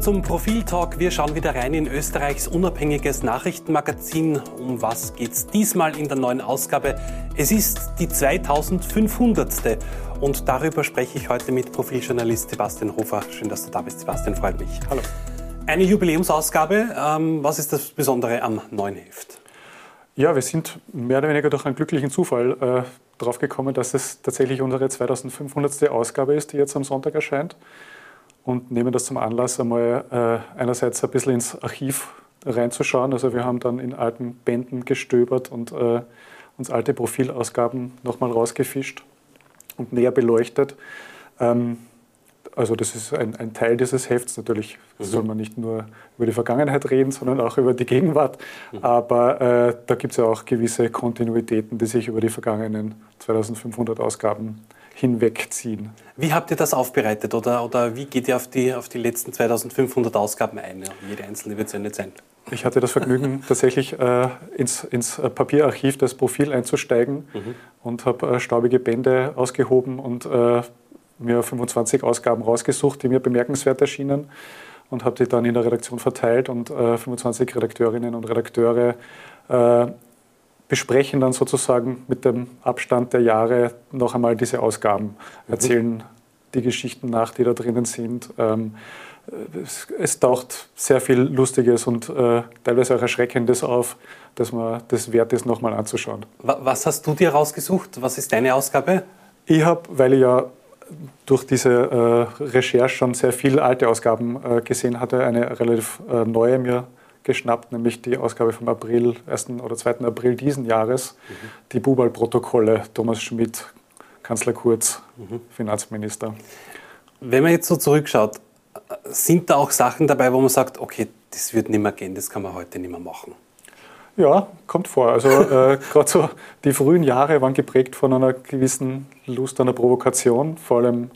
Willkommen zum Profil-Talk. Wir schauen wieder rein in Österreichs unabhängiges Nachrichtenmagazin. Um was geht's diesmal in der neuen Ausgabe? Es ist die 2500. Und darüber spreche ich heute mit Profiljournalist Sebastian Hofer. Schön, dass du da bist, Sebastian, freut mich. Hallo. Eine Jubiläumsausgabe. Ähm, was ist das Besondere am neuen Heft? Ja, wir sind mehr oder weniger durch einen glücklichen Zufall äh, drauf gekommen, dass es tatsächlich unsere 2500. Ausgabe ist, die jetzt am Sonntag erscheint und nehmen das zum Anlass, einmal äh, einerseits ein bisschen ins Archiv reinzuschauen. Also wir haben dann in alten Bänden gestöbert und äh, uns alte Profilausgaben nochmal rausgefischt und näher beleuchtet. Ähm, also das ist ein, ein, Teil dieses Hefts. Natürlich mhm. soll man nicht nur über die Vergangenheit reden, sondern auch über die Gegenwart. Mhm. Aber äh, da gibt es ja auch gewisse Kontinuitäten, die sich über die vergangenen 2500 Ausgaben hinwegziehen. Wie habt ihr das aufbereitet oder, oder wie geht ihr auf die, auf die letzten 2500 Ausgaben ein? Ja, jede einzelne wird es ja nicht sein. Ich hatte das Vergnügen, tatsächlich äh, ins, ins, Papierarchiv das Profil einzusteigen mhm. und habe äh, staubige Bände ausgehoben und äh, mir 25 Ausgaben rausgesucht, die mir bemerkenswert erschienen und habe die dann in der Redaktion verteilt und 25 äh, Redakteurinnen und Redakteure äh, besprechen dann sozusagen mit dem Abstand der Jahre noch einmal diese Ausgaben, mhm. erzählen die Geschichten nach, die da drinnen sind. Ähm, es, es, taucht sehr viel Lustiges und äh, teilweise auch Erschreckendes auf, dass man das wert ist, nochmal anzuschauen. Was hast du dir rausgesucht? Was ist deine Ausgabe? Ich habe, weil ich ja durch diese äh, Recherche schon sehr viele alte Ausgaben äh, gesehen hatte, eine relativ äh, neue mir geschnappt, nämlich die Ausgabe vom April, 1. oder 2. April diesen Jahres, mhm. die Bubal-Protokolle, Thomas Schmidt, Kanzler Kurz, mhm. Finanzminister. Wenn man jetzt so zurückschaut, sind da auch Sachen dabei, wo man sagt, okay, das wird nicht mehr gehen, das kann man heute nicht mehr machen? Ja, kommt vor. Also äh, gerade so die frühen Jahre waren geprägt von einer gewissen Lust an der Provokation, vor allem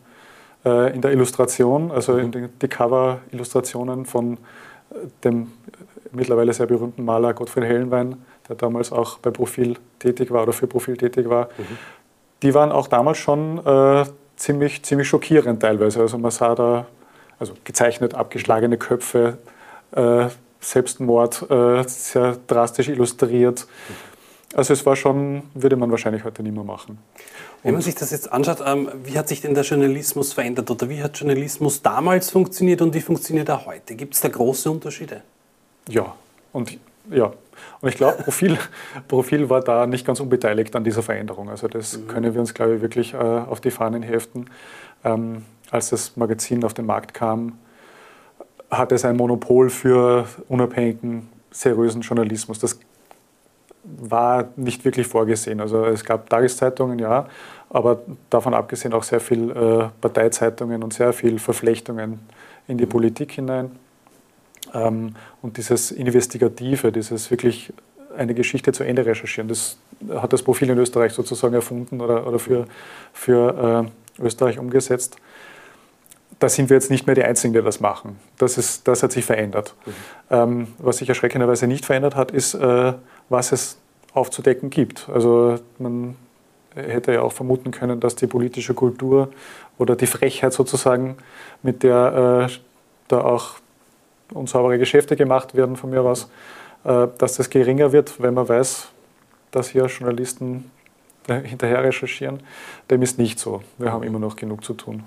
äh, in der Illustration, also in den, die Cover-Illustrationen von äh, dem mittlerweile sehr berühmten Maler Gottfried Hellenwein, der damals auch bei Profil tätig war oder für Profil tätig war, mhm. die waren auch damals schon äh, ziemlich, ziemlich schockierend teilweise. Also man sah da also gezeichnet abgeschlagene Köpfe, äh, Selbstmord äh, sehr drastisch illustriert. Mhm. Also es war schon, würde man wahrscheinlich heute nicht mehr machen. Wenn man sich das jetzt anschaut, ähm, wie hat sich denn der Journalismus verändert oder wie hat Journalismus damals funktioniert und wie funktioniert er heute? Gibt es da große Unterschiede? Ja, und ja. Und ich glaube, Profil, Profil war da nicht ganz unbeteiligt an dieser Veränderung. Also das mhm. können wir uns, glaube ich, wirklich äh, auf die Fahnen heften. Ähm, als das Magazin auf den Markt kam, hatte es ein Monopol für unabhängigen, seriösen Journalismus. Das war nicht wirklich vorgesehen. Also es gab Tageszeitungen, ja, aber davon abgesehen auch sehr viel äh, Parteizeitungen und sehr viel Verflechtungen in die mhm. Politik hinein. Ähm, und dieses Investigative, dieses wirklich eine Geschichte zu Ende recherchieren, das hat das Profil in Österreich sozusagen erfunden oder, oder für, für äh, Österreich umgesetzt. Da sind wir jetzt nicht mehr die Einzigen, die das machen. Das, ist, das hat sich verändert. Mhm. Ähm, was sich erschreckenderweise nicht verändert hat, ist, äh, was es aufzudecken gibt. Also man hätte ja auch vermuten können, dass die politische Kultur oder die Frechheit sozusagen, mit der äh, da auch unsaubere Geschäfte gemacht werden von mir aus, äh, dass das geringer wird, wenn man weiß, dass hier Journalisten äh, hinterher recherchieren. Dem ist nicht so. Wir haben immer noch genug zu tun.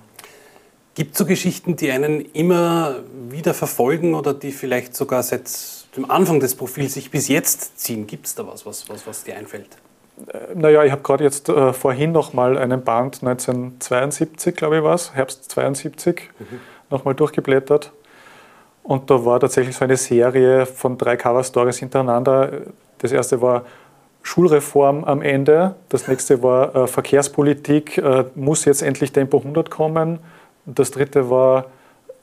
Gibt es so Geschichten, die einen immer wieder verfolgen oder die vielleicht sogar seit dem Anfang des Profils sich bis jetzt ziehen? Gibt es da was, was, was, was dir einfällt? Äh, naja, ich habe gerade jetzt äh, vorhin noch mal einen Band 1972, glaube ich war es, Herbst 72, mhm. noch mal durchgeblättert. Und da war tatsächlich so eine Serie von drei Cover-Stories hintereinander. Das erste war Schulreform am Ende, das nächste war äh, Verkehrspolitik, äh, muss jetzt endlich Tempo 100 kommen. Das dritte war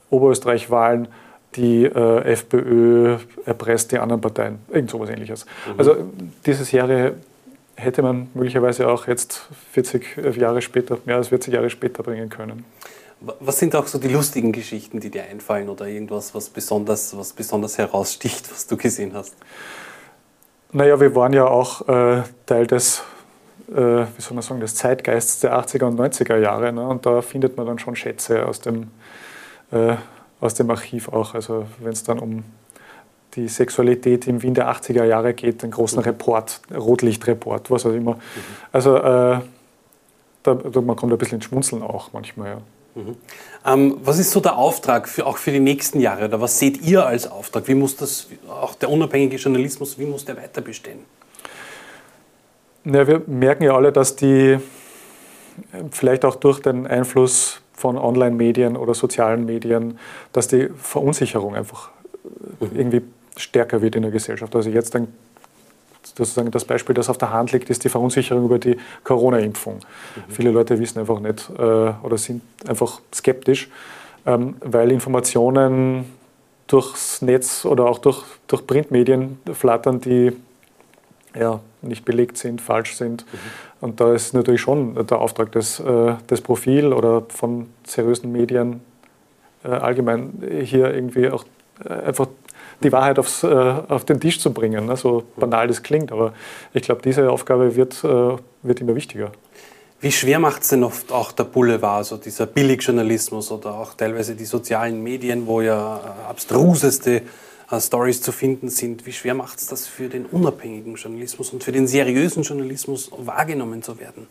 Oberösterreich-Wahlen, die äh, FPÖ erpresst die anderen Parteien, irgend sowas ähnliches. Mhm. Also diese Serie hätte man möglicherweise auch jetzt 40 Jahre später, mehr als 40 Jahre später bringen können. Was sind auch so die lustigen Geschichten, die dir einfallen oder irgendwas, was besonders, was besonders heraussticht, was du gesehen hast? Naja, wir waren ja auch äh, Teil des, äh, wie soll man sagen, des Zeitgeists der 80er und 90er Jahre. Ne? Und da findet man dann schon Schätze aus dem äh, aus dem Archiv auch. Also wenn es dann um die Sexualität im Wien der 80er Jahre geht, einen großen mhm. Report, Rotlichtreport, was auch immer. Mhm. Also äh, da, da, man kommt ein bisschen ins Schmunzeln auch manchmal. Ja. Mhm. Ähm, was ist so der Auftrag für, auch für die nächsten Jahre? Oder was seht ihr als Auftrag? Wie muss das, auch der unabhängige Journalismus, wie muss der weiter bestehen? Ja, wir merken ja alle, dass die vielleicht auch durch den Einfluss von Online-Medien oder sozialen Medien, dass die Verunsicherung einfach mhm. irgendwie stärker wird in der Gesellschaft. Also jetzt ein, sozusagen das Beispiel, das auf der Hand liegt, ist die Verunsicherung über die Corona-Impfung. Mhm. Viele Leute wissen einfach nicht äh, oder sind einfach skeptisch, ähm, weil Informationen durchs Netz oder auch durch, durch Printmedien flattern, die ja, nicht belegt sind, falsch sind. Mhm. Und da ist natürlich schon der Auftrag des, äh, des Profil oder von seriösen Medien äh, allgemein hier irgendwie auch äh, einfach die Wahrheit aufs, äh, auf den Tisch zu bringen. Ne? So banal das klingt, aber ich glaube, diese Aufgabe wird, äh, wird immer wichtiger. Wie schwer macht es denn oft auch der Boulevard, so dieser Billigjournalismus oder auch teilweise die sozialen Medien, wo ja äh, abstruseste äh, Stories zu finden sind? Wie schwer macht es das für den unabhängigen Journalismus und für den seriösen Journalismus wahrgenommen zu werden?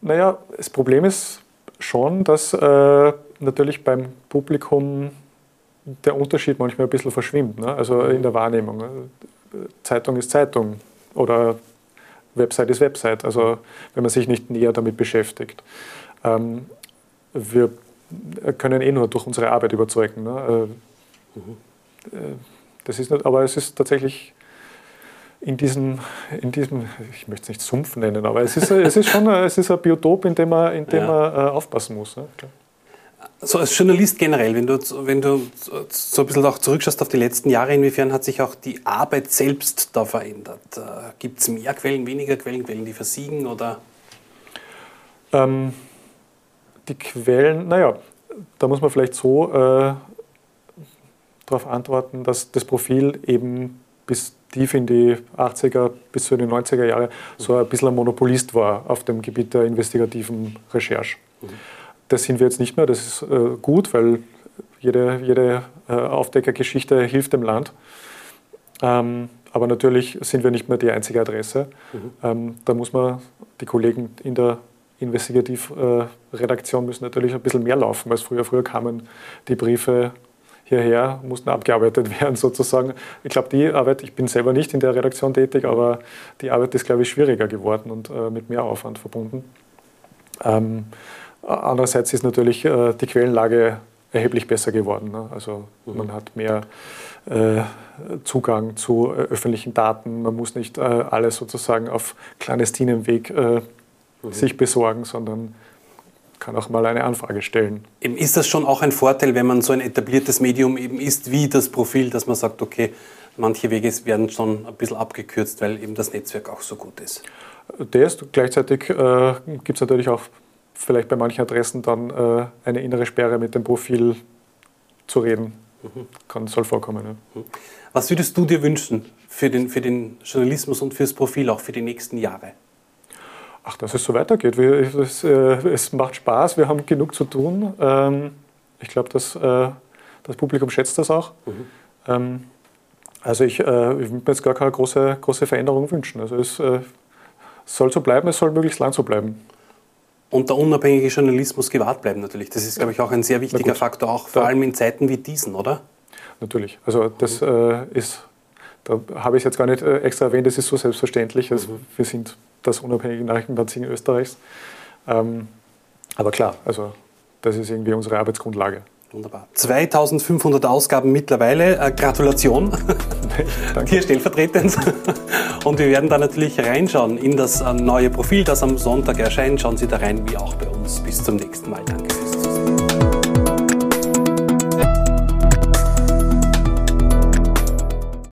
Naja, das Problem ist schon, dass äh, natürlich beim Publikum der Unterschied manchmal ein bisschen verschwimmt. Ne? Also in der Wahrnehmung. Zeitung ist Zeitung oder Website ist Website. Also wenn man sich nicht näher damit beschäftigt. Ähm, wir können eh nur durch unsere Arbeit überzeugen. Ne? Äh, äh, das ist nicht, aber es ist tatsächlich in diesem, in diesem, ich möchte es nicht Sumpf nennen, aber es ist, es ist schon es ist ein Biotop, in dem man, in dem ja. man äh, aufpassen muss. Ne? So als Journalist generell, wenn du, wenn du so ein bisschen auch zurückschaust auf die letzten Jahre, inwiefern hat sich auch die Arbeit selbst da verändert? Äh, Gibt es mehr Quellen, weniger Quellen, Quellen, die versiegen oder? Ähm, die Quellen, naja, da muss man vielleicht so äh, darauf antworten, dass das Profil eben bis tief in die 80er bis zu den 90er Jahre so ein bisschen ein Monopolist war auf dem Gebiet der investigativen Recherche. Mhm. Das sind wir jetzt nicht mehr, das ist äh, gut, weil jede, jede äh, Aufdeckergeschichte hilft dem Land. Ähm, aber natürlich sind wir nicht mehr die einzige Adresse. Mhm. Ähm, da muss man, die Kollegen in der Investigativredaktion müssen natürlich ein bisschen mehr laufen als früher. Früher kamen die Briefe hierher, mussten abgearbeitet werden sozusagen. Ich glaube, die Arbeit, ich bin selber nicht in der Redaktion tätig, aber die Arbeit ist, glaube ich, schwieriger geworden und äh, mit mehr Aufwand verbunden. Ähm, andererseits ist natürlich äh, die Quellenlage erheblich besser geworden. Ne? Also mhm. man hat mehr äh, Zugang zu äh, öffentlichen Daten. Man muss nicht äh, alles sozusagen auf clandestinem Weg äh, mhm. sich besorgen, sondern kann auch mal eine Anfrage stellen. Eben ist das schon auch ein Vorteil, wenn man so ein etabliertes Medium eben ist, wie das Profil, dass man sagt, okay, manche Wege werden schon ein bisschen abgekürzt, weil eben das Netzwerk auch so gut ist? Der ist gleichzeitig äh, gibt es natürlich auch vielleicht bei manchen Adressen dann äh, eine innere Sperre mit dem Profil zu reden. Mhm. Kann, soll vorkommen. Ja. Mhm. Was würdest du dir wünschen für den, für den Journalismus und fürs Profil auch für die nächsten Jahre? ach, dass es so weitergeht. Wir, es, äh, es, macht Spaß, wir haben genug zu tun. Ähm, ich glaube, dass äh, das Publikum schätzt das auch. Mhm. Ähm, also ich, äh, ich würde mir jetzt gar keine große, große Veränderung wünschen. Also es äh, soll so bleiben, es soll möglichst lang so bleiben. Und der unabhängige Journalismus gewahrt bleiben natürlich. Das ist, glaube ich, auch ein sehr wichtiger Faktor, auch vor allem in Zeiten wie diesen, oder? Natürlich. Also das mhm. ist, da habe ich es jetzt gar nicht äh, extra erwähnt, das ist so selbstverständlich. Also mhm. Wir sind das unabhängige Nachrichtenmagazin Österreichs. Ähm, aber klar, also das ist irgendwie unsere Arbeitsgrundlage. Wunderbar. 2500 Ausgaben mittlerweile. Äh, Gratulation. Danke. Hier stellvertretend. Und wir werden da natürlich reinschauen in das äh, neue Profil, das am Sonntag erscheint. Schauen Sie da rein, wie auch bei uns. Bis zum nächsten Mal. Danke.